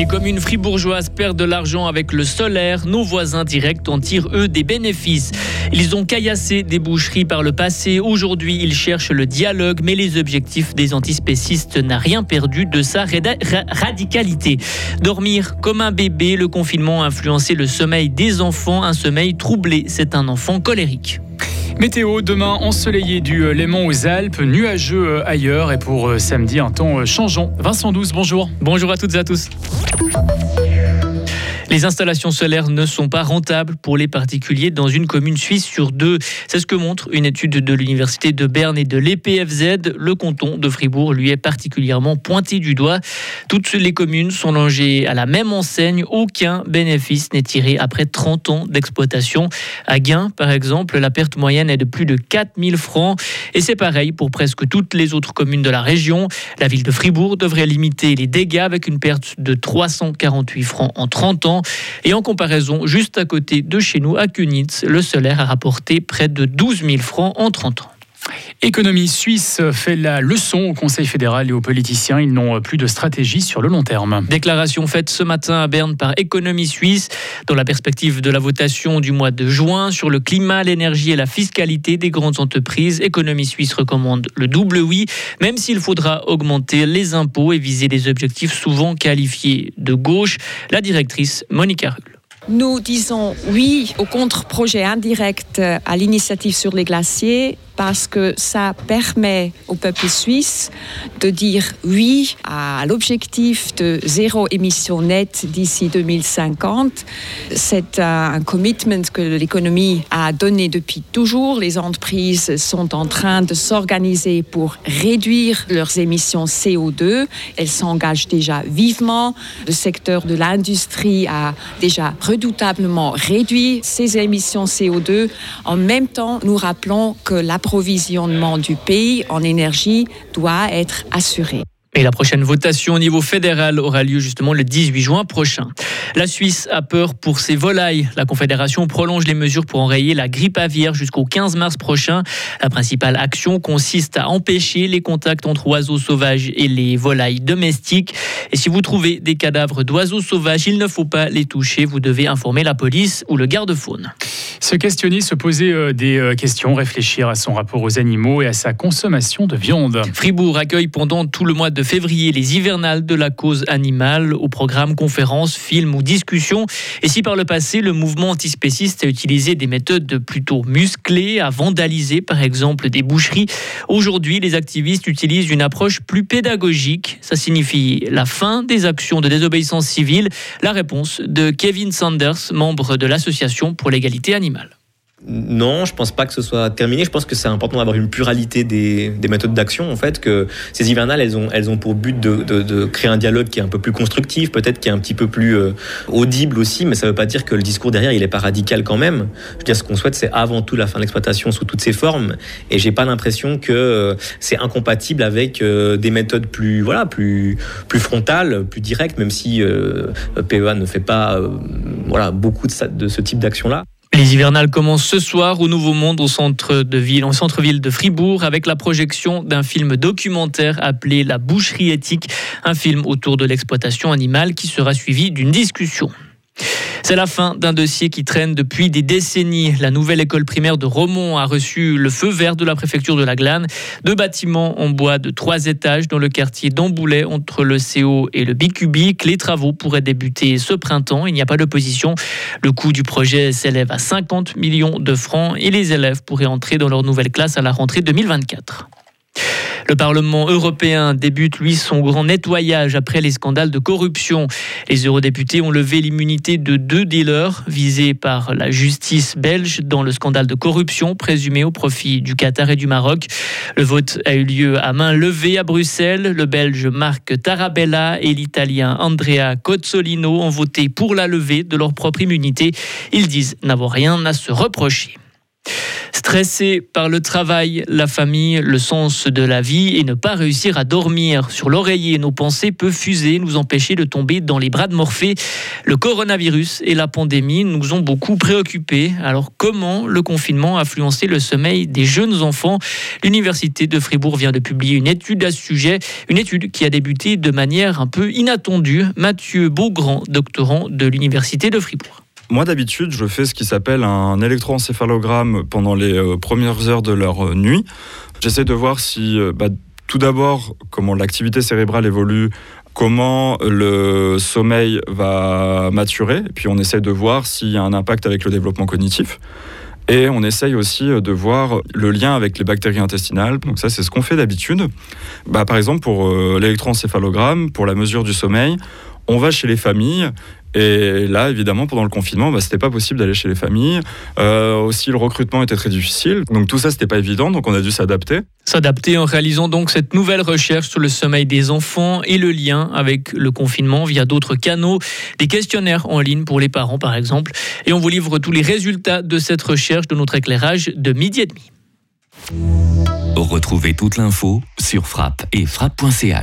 Les communes fribourgeoises perdent de l'argent avec le solaire. Nos voisins directs en tirent, eux, des bénéfices. Ils ont caillassé des boucheries par le passé. Aujourd'hui, ils cherchent le dialogue, mais les objectifs des antispécistes n'ont rien perdu de sa radicalité. Dormir comme un bébé, le confinement a influencé le sommeil des enfants. Un sommeil troublé, c'est un enfant colérique. Météo, demain ensoleillé du euh, Léman aux Alpes, nuageux euh, ailleurs et pour euh, samedi un temps changeant. Vincent Douce, bonjour. Bonjour à toutes et à tous. Les installations solaires ne sont pas rentables pour les particuliers dans une commune suisse sur deux. C'est ce que montre une étude de l'Université de Berne et de l'EPFZ. Le canton de Fribourg lui est particulièrement pointé du doigt. Toutes les communes sont logées à la même enseigne. Aucun bénéfice n'est tiré après 30 ans d'exploitation. À Gain, par exemple, la perte moyenne est de plus de 4000 francs. Et c'est pareil pour presque toutes les autres communes de la région. La ville de Fribourg devrait limiter les dégâts avec une perte de 348 francs en 30 ans. Et en comparaison, juste à côté de chez nous, à Kunitz, le solaire a rapporté près de 12 000 francs en 30 ans. Économie suisse fait la leçon au Conseil fédéral et aux politiciens. Ils n'ont plus de stratégie sur le long terme. Déclaration faite ce matin à Berne par Économie suisse dans la perspective de la votation du mois de juin sur le climat, l'énergie et la fiscalité des grandes entreprises. Économie suisse recommande le double oui, même s'il faudra augmenter les impôts et viser des objectifs souvent qualifiés de gauche. La directrice Monica Rull. Nous disons oui au contre-projet indirect à l'initiative sur les glaciers parce que ça permet au peuple suisse de dire oui à l'objectif de zéro émission nette d'ici 2050. C'est un commitment que l'économie a donné depuis toujours. Les entreprises sont en train de s'organiser pour réduire leurs émissions CO2. Elles s'engagent déjà vivement. Le secteur de l'industrie a déjà redoutablement réduit ses émissions CO2. En même temps, nous rappelons que la l'approvisionnement du pays en énergie doit être assuré. Et la prochaine votation au niveau fédéral aura lieu justement le 18 juin prochain. La Suisse a peur pour ses volailles. La Confédération prolonge les mesures pour enrayer la grippe aviaire jusqu'au 15 mars prochain. La principale action consiste à empêcher les contacts entre oiseaux sauvages et les volailles domestiques. Et si vous trouvez des cadavres d'oiseaux sauvages, il ne faut pas les toucher. Vous devez informer la police ou le garde-faune. Se questionner, se poser euh, des euh, questions, réfléchir à son rapport aux animaux et à sa consommation de viande. Fribourg accueille pendant tout le mois de février les hivernales de la cause animale au programme conférences, films ou discussions. Et si par le passé le mouvement antispéciste a utilisé des méthodes plutôt musclées, à vandaliser par exemple des boucheries, aujourd'hui les activistes utilisent une approche plus pédagogique. Ça signifie la fin des actions de désobéissance civile. La réponse de Kevin Sanders, membre de l'association pour l'égalité animale. Non, je pense pas que ce soit terminé. Je pense que c'est important d'avoir une pluralité des, des méthodes d'action. En fait, que ces hivernales, elles ont, elles ont pour but de, de, de créer un dialogue qui est un peu plus constructif, peut-être qui est un petit peu plus euh, audible aussi, mais ça veut pas dire que le discours derrière, il est pas radical quand même. Je veux dire, ce qu'on souhaite, c'est avant tout la fin de l'exploitation sous toutes ses formes. Et j'ai pas l'impression que euh, c'est incompatible avec euh, des méthodes plus, voilà, plus, plus frontales, plus directes, même si PEA ne fait pas, voilà, beaucoup de, de ce type d'action-là. Les hivernales commencent ce soir au Nouveau Monde, au centre de ville, en centre-ville de Fribourg, avec la projection d'un film documentaire appelé La boucherie éthique, un film autour de l'exploitation animale qui sera suivi d'une discussion. C'est la fin d'un dossier qui traîne depuis des décennies. La nouvelle école primaire de Romont a reçu le feu vert de la préfecture de la Glane. Deux bâtiments en bois de trois étages dans le quartier d'Amboulet entre le CO et le Bicubic. Les travaux pourraient débuter ce printemps. Il n'y a pas d'opposition. Le coût du projet s'élève à 50 millions de francs et les élèves pourraient entrer dans leur nouvelle classe à la rentrée 2024. Le Parlement européen débute, lui, son grand nettoyage après les scandales de corruption. Les eurodéputés ont levé l'immunité de deux dealers visés par la justice belge dans le scandale de corruption présumé au profit du Qatar et du Maroc. Le vote a eu lieu à main levée à Bruxelles. Le Belge Marc Tarabella et l'Italien Andrea Cozzolino ont voté pour la levée de leur propre immunité. Ils disent n'avoir rien à se reprocher. Stressé par le travail, la famille, le sens de la vie et ne pas réussir à dormir. Sur l'oreiller, nos pensées peuvent fuser, nous empêcher de tomber dans les bras de Morphée. Le coronavirus et la pandémie nous ont beaucoup préoccupés. Alors comment le confinement a influencé le sommeil des jeunes enfants? L'Université de Fribourg vient de publier une étude à ce sujet, une étude qui a débuté de manière un peu inattendue. Mathieu Beaugrand, doctorant de l'Université de Fribourg. Moi, d'habitude, je fais ce qui s'appelle un électroencéphalogramme pendant les euh, premières heures de leur euh, nuit. J'essaie de voir si, euh, bah, tout d'abord, comment l'activité cérébrale évolue, comment le sommeil va maturer, puis on essaie de voir s'il y a un impact avec le développement cognitif. Et on essaye aussi de voir le lien avec les bactéries intestinales. Donc ça, c'est ce qu'on fait d'habitude. Bah, par exemple, pour l'électroencéphalogramme, pour la mesure du sommeil, on va chez les familles et là, évidemment, pendant le confinement, bah, c'était pas possible d'aller chez les familles. Euh, aussi, le recrutement était très difficile. Donc tout ça, c'était pas évident. Donc on a dû s'adapter. S'adapter en réalisant donc cette nouvelle recherche sur le sommeil des enfants et le lien avec le confinement via d'autres canaux, des questionnaires en ligne pour les parents, par exemple. Et on vous livre tous les résultats de cette recherche de notre éclairage de midi et demi. Retrouvez toute l'info sur frappe et frappe.ch.